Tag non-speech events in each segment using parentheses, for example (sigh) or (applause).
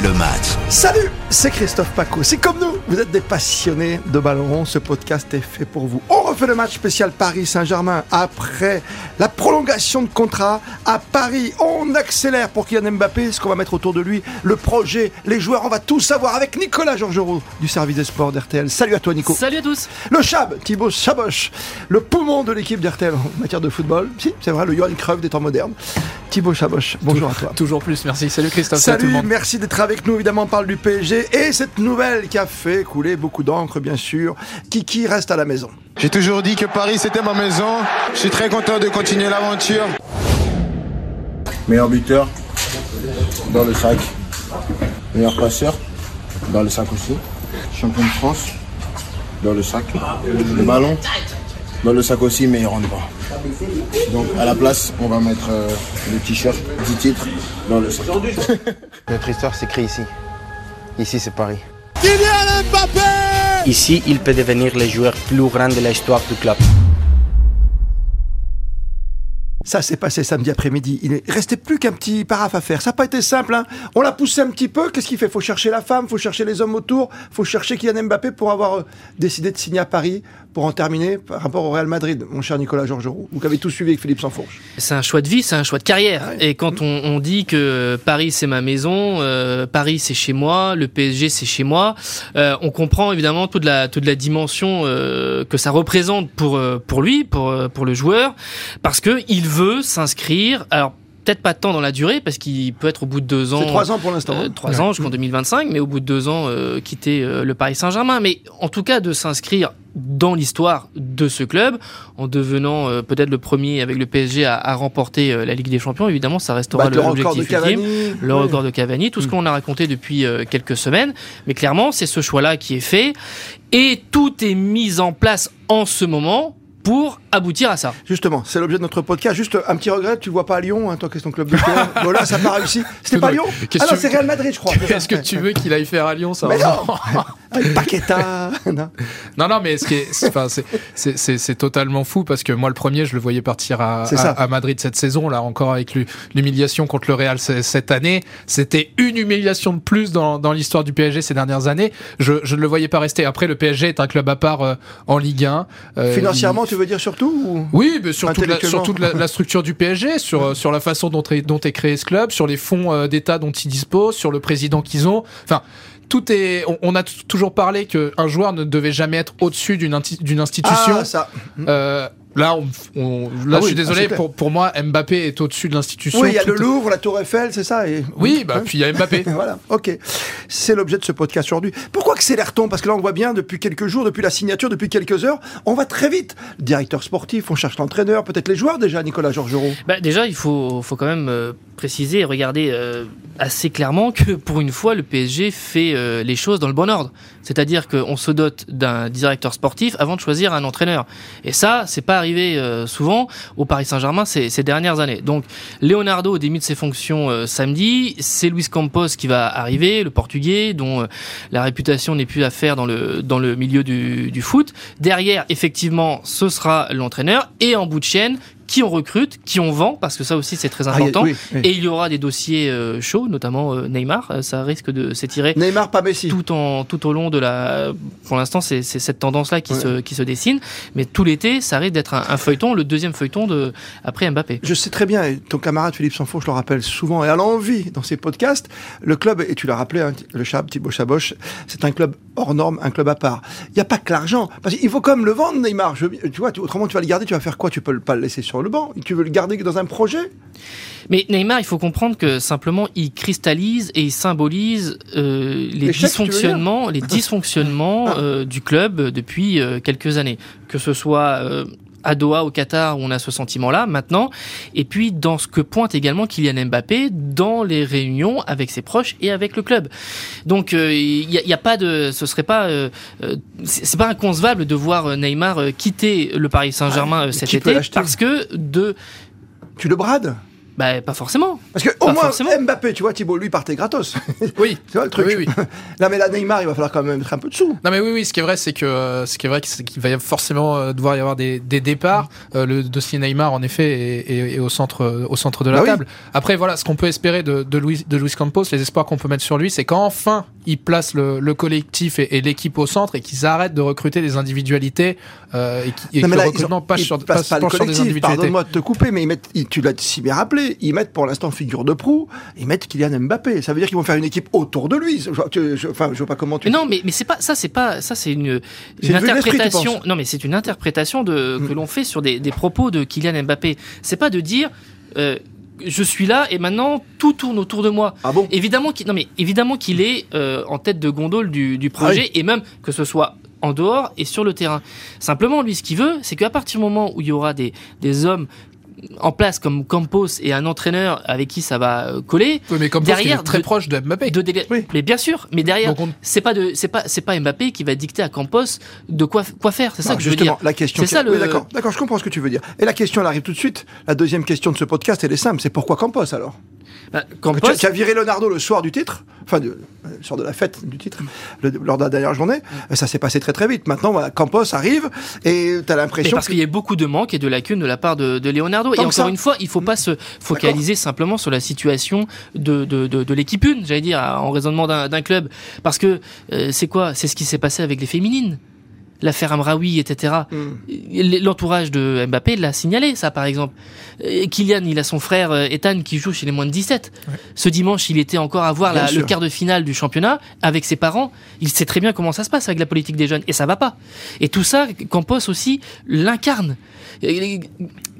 le match. Salut, c'est Christophe Paco. C'est comme nous, vous êtes des passionnés de ballon rond. Ce podcast est fait pour vous. On refait le match spécial Paris Saint-Germain après la prolongation de contrat à Paris. On accélère pour Kylian Mbappé, ce qu'on va mettre autour de lui, le projet, les joueurs. On va tout savoir avec Nicolas Georgerot du service des sports d'RTL. Salut à toi, Nico. Salut à tous. Le Chab, Thibaut Chaboch, le poumon de l'équipe d'RTL en matière de football. Si, c'est vrai, le Johan Cruyff des temps modernes. Thibaut Chaboch, bonjour à toi. Toujours plus, merci. Salut Christophe. Salut, merci d'être avec nous. Évidemment, on parle du PSG et cette nouvelle qui a fait couler beaucoup d'encre, bien sûr. Kiki reste à la maison. J'ai toujours dit que Paris c'était ma maison. Je suis très content de continuer l'aventure. Meilleur buteur dans le sac. Meilleur passeur dans le sac aussi. Champion de France dans le sac. Le ballon dans le sac aussi, meilleur endroit. Donc à la place, on va mettre euh, le t-shirt 10 titres dans le sac. (laughs) Notre histoire s'écrit ici. Ici, c'est Paris. Kylian Mbappé Ici, il peut devenir le joueur plus grand de l'histoire du club. Ça s'est passé samedi après-midi. Il ne restait plus qu'un petit paraphe à faire. Ça n'a pas été simple. Hein. On l'a poussé un petit peu. Qu'est-ce qu'il fait? Faut chercher la femme, faut chercher les hommes autour, faut chercher Kylian Mbappé pour avoir euh, décidé de signer à Paris pour en terminer par rapport au Real Madrid, mon cher Nicolas Georgerot. Vous avez tout suivi avec Philippe Sansfourche. C'est un choix de vie, c'est un choix de carrière. Et quand on, on, dit que Paris c'est ma maison, euh, Paris c'est chez moi, le PSG c'est chez moi, euh, on comprend évidemment toute la toute la dimension euh, que ça représente pour euh, pour lui, pour pour le joueur, parce que il veut s'inscrire. Alors peut-être pas temps dans la durée parce qu'il peut être au bout de deux ans. C'est trois ans pour l'instant. Euh, trois ans jusqu'en 2025, mais au bout de deux ans euh, quitter euh, le Paris Saint-Germain. Mais en tout cas de s'inscrire dans l'histoire de ce club en devenant euh, peut-être le premier avec le PSG à, à remporter euh, la Ligue des Champions. Évidemment, ça restera Bah, le l'objectif record de ultime, Cavani. le record de Cavani, tout ce Mm. qu'on a raconté depuis euh, quelques semaines. Mais clairement, c'est ce choix-là qui est fait et tout est mis en place en ce moment pour aboutir à ça. Justement, c'est l'objet de notre podcast. Juste un petit regret, tu le vois pas à Lyon, hein, toi qui es ton club de cœur. bon là, ça n'a pas réussi. C'était pas Lyon Qu'est-ce Ah non, c'est Real Madrid, je crois. Qu'est-ce que tu veux qu'il aille faire à Lyon ça Mais va non (laughs) Paqueta. (laughs) non. Non, non, mais ce c'est, totalement fou parce que moi, le premier, je le voyais partir à, Madrid cette saison, là, encore avec l'hu- l'humiliation contre le Real cette année. C'était une humiliation de plus dans, dans l'histoire du PSG ces dernières années. Je, je ne le voyais pas rester. Après, le PSG est un club à part euh, en Ligue 1. Euh, Financièrement, tu veux dire surtout ou... Oui, mais sur toute la, structure du PSG, sur, euh, sur la façon dont est, dont est créé ce club, sur les fonds euh, d'État dont ils disposent, sur le président qu'ils ont. Enfin, tout est. On, on a toujours parlé qu'un joueur ne devait jamais être au-dessus d'une institution. Ah, ça. Euh, là, on, on- là Ah je suis désolé, pour, pour moi, Mbappé est au-dessus de l'institution. Oui, il y a le Louvre, la Tour Eiffel, c'est ça et... Oui, bah, Hein puis il y a Mbappé. (laughs) Voilà, ok. C'est l'objet de ce podcast aujourd'hui. Pourquoi accélère-t-on? Parce que là, on voit bien, depuis quelques jours, depuis la signature, depuis quelques heures, on va très vite. Directeur sportif, on cherche l'entraîneur, peut-être les joueurs déjà, Nicolas Georgerot. Bah, déjà, il faut, faut quand même euh, préciser et regarder euh, assez clairement que pour une fois, le PSG fait euh, les choses dans le bon ordre. C'est-à-dire qu'on se dote d'un directeur sportif avant de choisir un entraîneur. Et ça, c'est pas arrivé souvent au Paris Saint-Germain ces, ces dernières années. Donc, Leonardo démite ses fonctions samedi. C'est Luis Campos qui va arriver, le Portugais, dont euh, la réputation n'est plus à faire dans le milieu du foot. Derrière, effectivement, ce sera l'entraîneur. Et en bout de chaîne, qui on recrute, qui on vend, parce que ça aussi c'est très Ah, important. oui, oui. Et il y aura des dossiers euh, chauds, notamment euh, Neymar. Euh, Ça risque de s'étirer Neymar, pas Messi. tout en tout au long de la. Pour l'instant, c'est cette tendance-là qui Ouais. se qui se dessine. Mais tout l'été, ça risque d'être un, un feuilleton, le deuxième feuilleton de après Mbappé. Je sais très bien, et ton camarade Philippe Sanfon, je le rappelle souvent, et à l'envie dans ses podcasts, le club, et tu l'as rappelé, hein, le Chab, Thibaut Chaboch, c'est un club hors norme, un club à part. Il n'y a pas que l'argent, parce qu'il faut quand même le vendre, Neymar. Je- tu vois, tu- autrement tu vas le garder, tu vas faire quoi? Tu peux le- pas le laisser sur le banc Tu veux le garder dans un projet. Mais Neymar, il faut comprendre que simplement, il cristallise et il symbolise euh, les dysfonctionnements, les (laughs) dysfonctionnements euh, du club depuis euh, quelques années, que ce soit à Doha, au Qatar, où on a ce sentiment-là maintenant, et puis dans ce que pointe également Kylian Mbappé dans les réunions avec ses proches et avec le club. Donc euh, il n'y a, y a pas de, ce serait pas, euh, euh, c'est pas inconcevable de voir euh, Neymar euh, quitter le Paris Saint-Germain euh, cet été parce que de Tu le brades? Bah, pas forcément. Parce que au Pas moins forcément. Mbappé, tu vois, Thibaut, lui partait gratos. (laughs) Oui. C'est vrai le truc. Oui, oui. (laughs) Là, mais là, Neymar, il va falloir quand même mettre un peu de sous. Non mais oui oui ce qui est vrai c'est que euh, ce qui est vrai c'est qu'il va y avoir forcément euh, devoir y avoir des, des départs Euh, le dossier Neymar en effet est, est- est au centre au centre de la Bah oui. table après voilà ce qu'on peut espérer de, de Luis de Luis Campos les espoirs qu'on peut mettre sur lui c'est qu'enfin il place le, le collectif et, et l'équipe au centre et qu'ils arrêtent de recruter des individualités euh, et, qui, et Non, que mais le là, recrutement ils ont- passe ils sur, pas le sur des individualités Pardonne-moi de te couper, mais ils mettent, ils- tu l'as si bien rappelé, ils mettent pour l'instant figure de proue, ils mettent Kylian Mbappé. Ça veut dire qu'ils vont faire une équipe autour de lui. Je, je- enfin, je vois pas comment tu. Mais non, mais, mais c'est pas ça, c'est pas ça, c'est une, interprétation. Non, mais c'est une interprétation de que Mm. l'on fait sur des, des propos de Kylian Mbappé. C'est pas de dire euh, je suis là et maintenant tout tourne autour de moi. Ah bon? Évidemment qu'il non mais évidemment qu'il est euh, en tête de gondole du, du projet Ah et même que ce soit en dehors et sur le terrain. Simplement, lui, ce qu'il veut, c'est qu'à partir du moment où il y aura des, des hommes en place comme Campos et un entraîneur avec qui ça va euh, coller, Oui, mais comme Derrière, est très de- proche de Mbappé de délai- Oui. Mais bien sûr, mais derrière, on- c'est pas de, c'est pas, c'est pas Mbappé qui va dicter à Campos de quoi, quoi faire. C'est ça que je veux justement, dire. la question. C'est ça, Oui, le- d'accord, d'accord, je comprends ce que tu veux dire. Et la question, elle arrive tout de suite. La deuxième question de ce podcast, elle est simple. C'est pourquoi Campos alors? Bah, as- tu as viré Leonardo le soir du titre, enfin, euh, le soir de la fête du titre, le- lors de la dernière journée. Mm. Ça s'est passé très très vite. Maintenant, voilà, Campos arrive et tu as l'impression. parce qu'il y a beaucoup de manques et de lacunes de la part de, de Leonardo. Tant et encore ça. une fois, il faut pas se focaliser simplement sur la situation de, de, de, de l'équipe une, j'allais dire, en raisonnement d'un d'un club. Parce que euh, c'est quoi? C'est ce qui s'est passé avec les féminines. L'affaire Amraoui, etc. Mm. L'entourage de Mbappé l'a signalé, ça par exemple. Kylian, il a son frère euh, Ethan qui joue chez les moins de 17. Ce dimanche, il était encore à voir la- le quart de finale du championnat avec ses parents. Il sait très bien comment ça se passe avec la politique des jeunes et ça va pas. Et tout ça, Campos aussi l'incarne.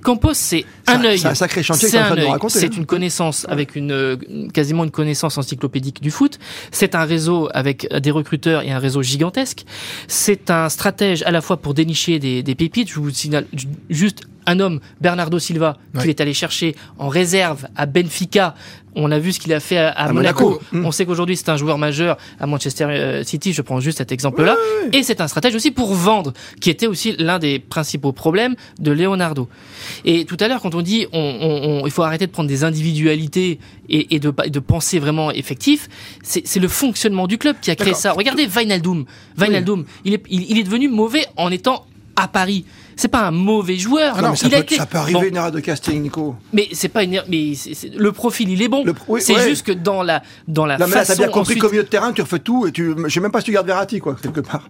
Campos, c'est un œil. c'est un sacré chantier C'est un C'est hein. une connaissance avec une euh, quasiment une connaissance encyclopédique du foot. C'est un réseau avec des recruteurs et un réseau gigantesque. C'est un stratège à la fois pour dénicher des, des pépites. Je vous signale ju- juste un homme, Bernardo Silva, Ouais. qu'il est allé chercher en réserve à Benfica. On a vu ce qu'il a fait à, à À Monaco. Monaco. Mm. On sait qu'aujourd'hui c'est un joueur majeur à Manchester euh, City. Je prends juste cet exemple-là. Et c'est un stratège aussi pour vendre, qui était aussi l'un des principaux problèmes de Leonardo. Et tout à l'heure, quand on dit on, on- on- il faut arrêter de prendre des individualités et, et de, de penser vraiment effectif, c'est le fonctionnement du club qui a créé ça. Regardez Wijnaldum. Wijnaldum, il, est, il, il est devenu mauvais en étant à Paris. C'est pas un mauvais joueur. Ah non, mais ça, il a peut, été- ça peut arriver Bon, une erreur de casting, Nico. mais c'est pas une, er- mais c'est- c'est- le profil il est bon. Pro- oui, c'est ouais. juste que dans la dans la Non, mais là, façon t'as bien compris ensuite- qu'au milieu de terrain, tu refais tout et tu. Je sais même pas si tu gardes Verratti, quoi, quelque part.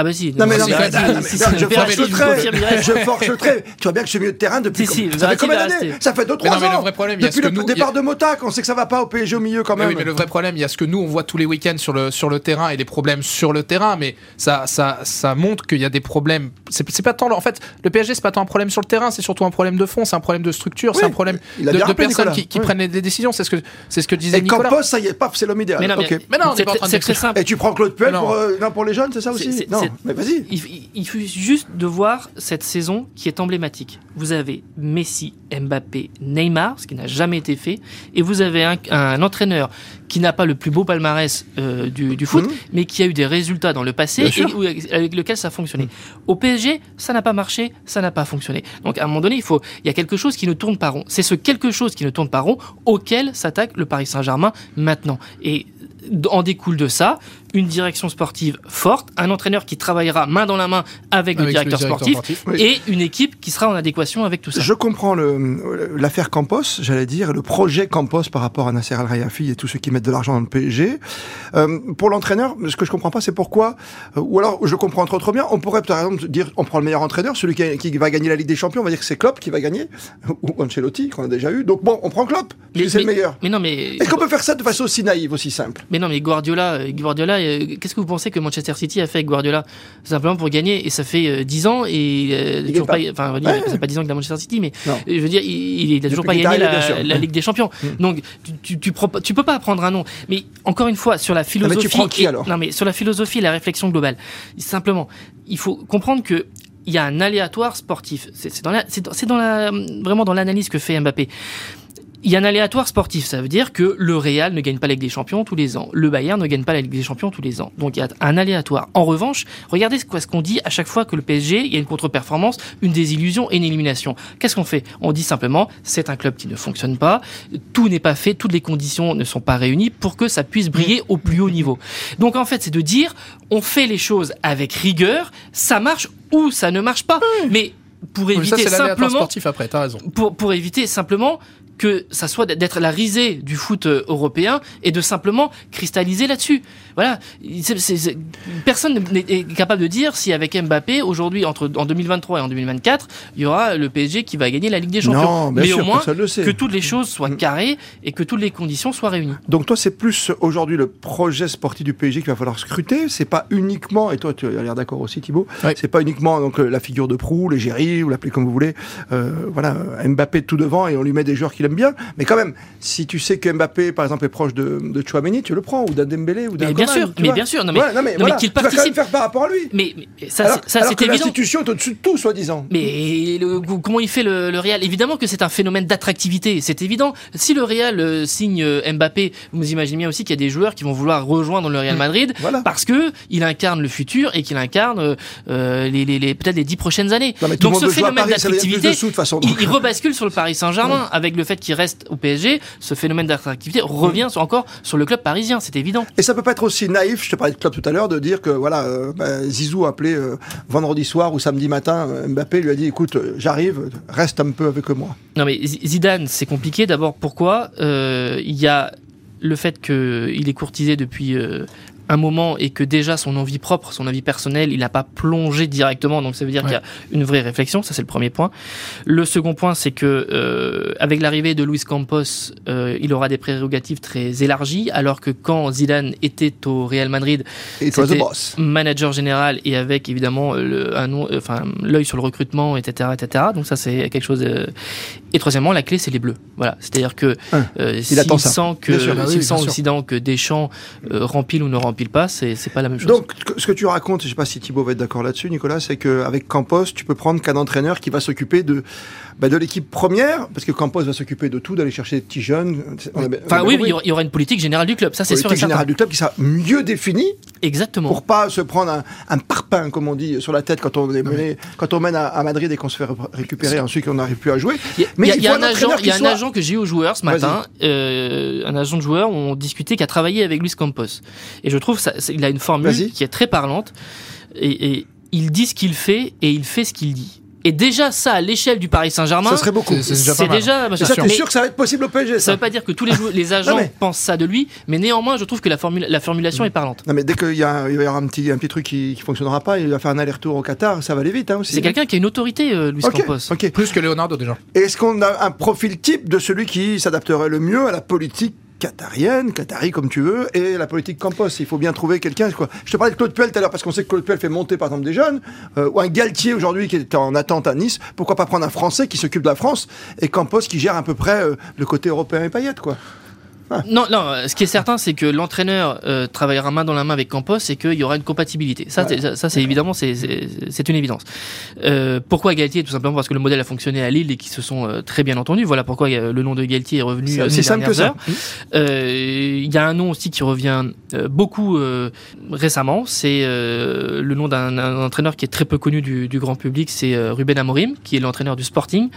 Ah bah si. Non, mais non, mais, je Verratti, force le je trait. reste. Je force le trait. Tu vois bien que ce milieu de terrain depuis. Si, si, comme- ça fait Verratti combien d'années. Ça fait 2-3 Mais ans. non, mais le vrai problème, il y a Depuis ce le que nous- départ de Motac, on sait que ça va pas au PSG au milieu quand Mais même. oui, mais le vrai problème, il y a ce que nous on voit tous les week-ends sur le sur le terrain et les problèmes sur le terrain, mais ça ça ça montre qu'il y a des problèmes. C'est pas tant en fait le PSG c'est pas tant un problème sur le terrain, c'est surtout un problème de fond, c'est un problème de structure, c'est un problème de, personnes qui, prennent les des décisions. C'est ce que c'est ce que disait Et Nicolas. Campos, ça y est, paf, c'est l'homme idéal. Mais non, c'est est pas en très- simple. Et tu prends Claude Puel pour, euh, non, pour les jeunes, c'est ça aussi mais vas-y. Il, suffit juste de voir cette saison qui est emblématique. Vous avez Messi, Mbappé, Neymar, ce qui n'a jamais été fait, et vous avez un, un entraîneur qui n'a pas le plus beau palmarès euh, du, du foot, Mhm. mais qui a eu des résultats dans le passé et où- avec lequel ça a fonctionné. Au PSG, ça n'a pas marché, ça n'a pas fonctionné. Donc à un moment donné, il faut, il y a quelque chose qui ne tourne pas rond. C'est ce quelque chose qui ne tourne pas rond auquel s'attaque le Paris Saint-Germain maintenant. Et en découle de ça une direction sportive forte, un entraîneur qui travaillera main dans la main avec, le Avec le directeur, directeur sportif, sportif. Oui. et une équipe qui sera en adéquation avec tout ça. Je comprends le- l'affaire Campos, j'allais dire, le projet Campos par rapport à Nasser Al Khelaifi et tous ceux qui mettent de l'argent dans le PSG. Euh, pour l'entraîneur, ce que je comprends pas, c'est pourquoi, euh, ou alors je comprends trop trop bien, on pourrait par exemple dire, on prend le meilleur entraîneur, celui qui, qui va gagner la Ligue des Champions, on va dire que c'est Klopp qui va gagner, (laughs) ou Ancelotti qu'on a déjà eu. Donc bon, on prend Klopp, c'est le meilleur. Mais non, mais Est-ce qu'on peut faire ça de façon aussi naïve, aussi simple? Mais non, mais Guardiola, euh, Guardiola, euh, qu'est-ce que vous pensez que Manchester City a fait avec Guardiola? Simplement pour gagner, et ça fait euh, 10 ans, et euh, toujours pas. Enfin, Ouais. ça fait pas 10 ans est à Manchester City, mais Non. euh, je veux dire, il, il a toujours pas gagné arrivé, la, la. Ligue des Champions. Donc, tu, tu, tu, tu peux pas prendre un nom. Mais encore une fois, sur la philosophie. prends qui, et- alors? Non, mais sur la philosophie et la réflexion globale. Simplement, il faut comprendre que. Il y a un aléatoire sportif. C'est c'est dans la, c'est dans, c'est dans la, vraiment dans l'analyse que fait Mbappé il y a un aléatoire sportif, ça veut dire que le Real ne gagne pas la Ligue des Champions tous les ans, le Bayern ne gagne pas la Ligue des Champions tous les ans. Donc il y a un aléatoire. En revanche, regardez ce qu'on dit à chaque fois que le PSG, il y a une contre-performance, une désillusion et une élimination. Qu'est-ce qu'on fait? On dit simplement, c'est un club qui ne fonctionne pas, tout n'est pas fait, toutes les conditions ne sont pas réunies pour que ça puisse briller au plus haut niveau. Donc en fait, c'est de dire, on fait les choses avec rigueur, ça marche ou ça ne marche pas. Mais pour ça, éviter simplement sportif après, raison. pour, pour éviter simplement que ça soit d'être la risée du foot euh, européen et de simplement cristalliser là-dessus. Voilà, C'est- c'est- c'est- personne n'est est capable de dire si avec Mbappé aujourd'hui entre en 2023 et en 2024, il y aura le PSG qui va gagner la Ligue des Champions. Non, Mais sûr, au moins le sait. que toutes les choses soient Mm. carrées et que toutes les conditions soient réunies. Donc toi, c'est plus aujourd'hui le projet sportif du PSG qu'il va falloir scruter. C'est pas uniquement, et toi tu as l'air d'accord aussi Thibaut, Ouais. c'est pas uniquement donc euh, la figure de Prou, l'égérie, ou l'appelez comme vous voulez. Euh, voilà, Mbappé tout devant et on lui met des joueurs qu'il bien. Mais quand même, si tu sais que Mbappé par exemple est proche de, de Chouameni, tu le prends ou d'un Dembélé ou d'un Mais bien Coman, sûr, mais vois. bien sûr, non mais, Ouais, non, mais, non, mais voilà, qu'il tu vas quand même participe. faire par rapport à lui. Mais, mais ça, alors c'est- ça alors c'est que évident. l'institution est au-dessus de tout, soi-disant. Mais le- comment il fait le, le Real? Évidemment que c'est un phénomène d'attractivité, c'est évident. Si le Real euh, signe euh, Mbappé, vous imaginez bien aussi qu'il y a des joueurs qui vont vouloir rejoindre le Real Madrid Voilà. parce que il incarne le futur et qu'il incarne euh, les, les, les- peut-être les dix prochaines années. Non, mais tout le Donc ce phénomène d'attractivité, il rebascule sur le Paris Saint-Germain avec le fait qu'il reste au PSG. Ce phénomène d'attractivité revient sur- encore sur le club parisien, c'est évident. Et ça peut pas être aussi naïf, je te parlais de club tout à l'heure, de dire que voilà, euh, bah, Zizou a appelé euh, vendredi soir ou samedi matin, euh, Mbappé lui a dit écoute, j'arrive, reste un peu avec moi. Non mais Zidane, c'est compliqué. D'abord, pourquoi Euh, Il y a le fait qu'il est courtisé depuis un moment et que déjà son envie propre, son envie personnelle, il n'a pas plongé directement. Donc ça veut dire qu'il y a une vraie réflexion. Ça c'est le premier point. Le second point, c'est que euh, avec l'arrivée de Luis Campos, euh, il aura des prérogatives très élargies, alors que quand Zidane était au Real Madrid, C'était- boss. manager général et avec évidemment le, un nom- euh, enfin l'œil sur le recrutement, etc., etc. Donc ça c'est quelque chose. de- Et troisièmement, la clé c'est les bleus. Voilà, c'est-à-dire que euh, il s'il sent que sûr, bah oui, s'il sent que Deschamps euh, rempile ou ne rempile pas, c'est pas la même chose. Donc, ce que tu racontes, je sais pas si Thibaut va être d'accord là-dessus, Nicolas, c'est qu'avec Campos, tu peux prendre qu'un entraîneur qui va s'occuper de, bah, de l'équipe première, parce que Campos va s'occuper de tout, d'aller chercher des petits jeunes. Enfin oui, il y aura- une politique générale du club, ça c'est sûr politique générale du club qui sera mieux définie Exactement. pour pas se prendre un, un parpaing, comme on dit, sur la tête quand on est mené, quand on mène à, à Madrid et qu'on se fait ré- récupérer ensuite qu'on n'arrive plus à jouer. Il y a, Mais il y a- il il y a faut un agent, y a un agent que j'ai eu aux joueurs ce matin, euh, un agent de joueur, on discutait qui a travaillé avec Luis Campos. Et je trouve ça, c'est- il a une formule qui est très parlante. Et, et il dit ce qu'il fait et il fait ce qu'il dit. Et déjà ça, à l'échelle du Paris Saint-Germain, Ça serait beaucoup. C'est- déjà pas c'est mal. déjà. Ça, sûr que ça va être possible au PSG, ça ça veut pas dire que tous les, les agents Non, mais- pensent ça de lui, mais néanmoins, je trouve que la, formule, la formulation est parlante. Non, mais dès qu'il y, y avoir un petit, un petit truc qui, qui fonctionnera pas, il va faire un aller-retour au Qatar, ça va aller vite hein, aussi. C'est quelqu'un qui a une autorité, euh, Luis Ok, Campos. Plus que Leonardo déjà. Et Est-ce qu'on a un profil type de celui qui s'adapterait le mieux à la politique qatarienne, qatari comme tu veux, et la politique Campos Il faut bien trouver quelqu'un. quoi. Je te parlais de Claude Puel tout à l'heure, parce qu'on sait que Claude Puel fait monter par exemple des jeunes, euh, ou un Galtier aujourd'hui qui est en attente à Nice. Pourquoi pas prendre un Français qui s'occupe de la France, et Campos qui gère à peu près euh, le côté européen et paillettes, quoi. (laughs) Non, non, ce qui est certain, c'est que l'entraîneur euh, travaillera main dans la main avec Campos et qu'il y aura une compatibilité. Ça, c'est- ça, ça, c'est évidemment, c'est- une évidence. Euh, pourquoi Galtier? Tout simplement parce que le modèle a fonctionné à Lille et qu'ils se sont euh, très bien entendus. Voilà pourquoi euh, le nom de Galtier est revenu C'est euh, simple que ça. Euh, Il y a un nom aussi qui revient euh, beaucoup euh, récemment. C'est euh, le nom d'un entraîneur qui est très peu connu du, du grand public. C'est euh, Ruben Amorim, qui est l'entraîneur du Sporting,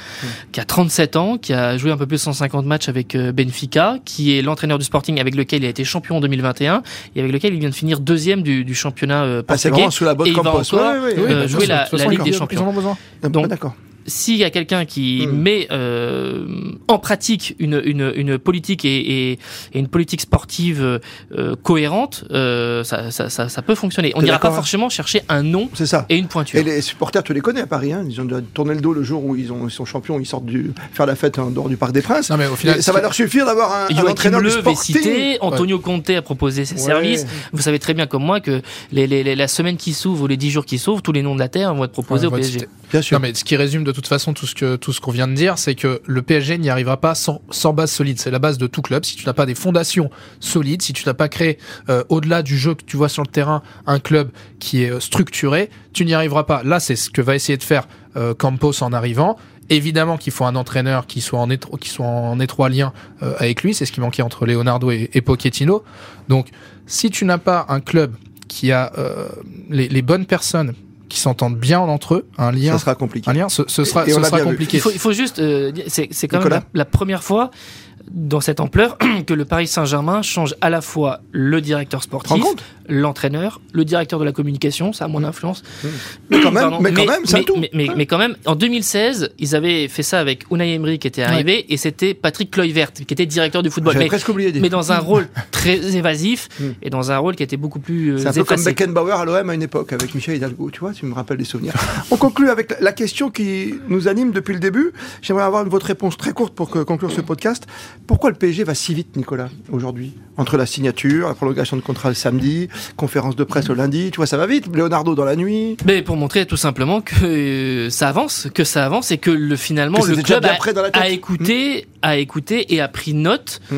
qui a 37 ans, qui a joué un peu plus de 150 matchs avec Benfica, qui est l'entraîneur du Sporting avec lequel il a été champion en 2021 et avec lequel il vient de finir deuxième du, du championnat euh, Ah, c'est portugais. vraiment sous la botte Et il va Campos. encore, Ouais, ouais, ouais. euh, jouer la- la Ligue ils- des ils Champions. en ont besoin. Ah, donc- d'accord. S'il y a quelqu'un qui Hmm. met euh, en pratique une, une, une politique et, et, et une politique sportive euh, cohérente, euh, ça, ça, ça, ça peut fonctionner. On n'ira pas hein forcément chercher un nom ça. et une pointure. Et les supporters, tu les connais à Paris, hein ils ont tourné le dos le jour où ils, ont, ils sont champions, ils sortent du, faire la fête en dehors du Parc des Princes. Non, mais au final, ça va leur suffire d'avoir un, un entraîneur du est sporting. cité, Antonio Conte a proposé ses Ouais. services. Vous savez très bien comme moi que les, les, les- la semaine qui s'ouvre ou les dix jours qui s'ouvrent, tous les noms de la terre vont être proposés Ouais, au PSG. Bien sûr. Non, mais ce qui résume de toute façon tout ce que tout ce qu'on vient de dire, c'est que le PSG n'y arrivera pas sans, sans base solide. C'est la base de tout club. Si tu n'as pas des fondations solides, si tu n'as pas créé euh, au-delà du jeu que tu vois sur le terrain un club qui est euh, structuré, tu n'y arriveras pas. Là, c'est ce que va essayer de faire euh, Campos en arrivant. Évidemment qu'il faut un entraîneur qui soit en, qui soit en étroit lien avec lui. C'est ce qui manquait entre Leonardo et, et Pochettino. Donc, si tu n'as pas un club qui a les bonnes personnes qui s'entendent bien entre eux, un lien, Ça sera compliqué. un lien, ce, ce sera, ce sera compliqué. Il faut, il faut juste, euh, c'est c'est quand même Nicolas la, la première fois dans cette ampleur (clears throat) que le Paris Saint-Germain change à la fois le directeur sportif, l'entraîneur, le directeur de la communication, ça a mon influence. Mais quand même, Pardon. mais quand même, c'est un mais, tout. mais, quand même, en 2016, ils avaient fait ça avec Unai Emery qui était arrivé et c'était Patrick Kluivert qui était directeur du football. J'avais Mais, presque oublié. mais dans un (laughs) rôle très évasif Mm. et dans un rôle qui était beaucoup plus euh, C'est un peu comme. Beckenbauer à l'OM à une époque avec Michel Hidalgo. Tu vois, tu me rappelles des souvenirs. On conclut avec la- question qui nous anime depuis le début. J'aimerais avoir votre réponse très courte pour conclure ce podcast. Pourquoi le PSG va si vite, Nicolas, aujourd'hui Entre la signature, la prolongation de contrat le samedi, conférence de presse le lundi, tu vois, ça va vite. Leonardo dans la nuit. Mais pour montrer tout simplement que euh, ça avance, que ça avance et que le, finalement Que le club a, a écouté, a écouté et a pris note Mm.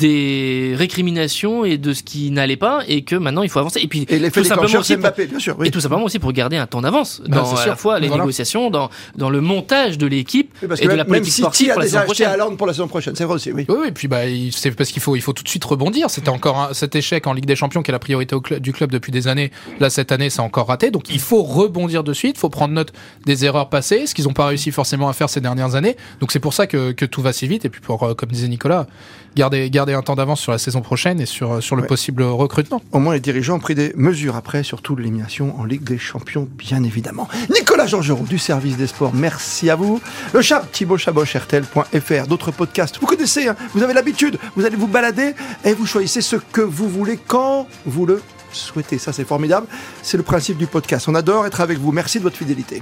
des récriminations et de ce qui n'allait pas et que maintenant il faut avancer. Et puis Et tout simplement aussi pour, Mbappé, bien sûr. Oui. et tout simplement aussi pour garder un temps d'avance Bah, dans à la fois les Voilà. négociations, dans, dans le montage de l'équipe Oui, et de même, la même politique City sportive a pour la déjà saison acheté prochaine. Haaland pour la saison prochaine. C'est vrai aussi, oui. Oui, oui, puis bah, c'est parce qu'il faut, il faut tout de suite rebondir. C'était encore un- cet échec en Ligue des Champions qui est la priorité au cl- du club depuis des années. Là, cette année, c'est encore raté. Donc, il faut rebondir de suite. Il faut prendre note des erreurs passées, ce qu'ils n'ont pas réussi forcément à faire ces dernières années. Donc, c'est pour ça que, que tout va si vite. Et puis, pour, euh, comme disait Nicolas, garder, garder un temps d'avance sur la saison prochaine et sur, sur le Ouais. possible recrutement. Au moins, les dirigeants ont pris des mesures après, surtout l'élimination en Ligue des Champions, bien évidemment. Nicolas Georgerot du service des sports, merci à vous. Le chat, Thibaut Chaboch, RTL.fr, d'autres podcasts. Vous connaissez, hein, vous avez l'habitude, vous allez vous balader et vous choisissez ce que vous voulez quand vous le souhaitez. Ça, c'est formidable. C'est le principe du podcast. On adore être avec vous. Merci de votre fidélité.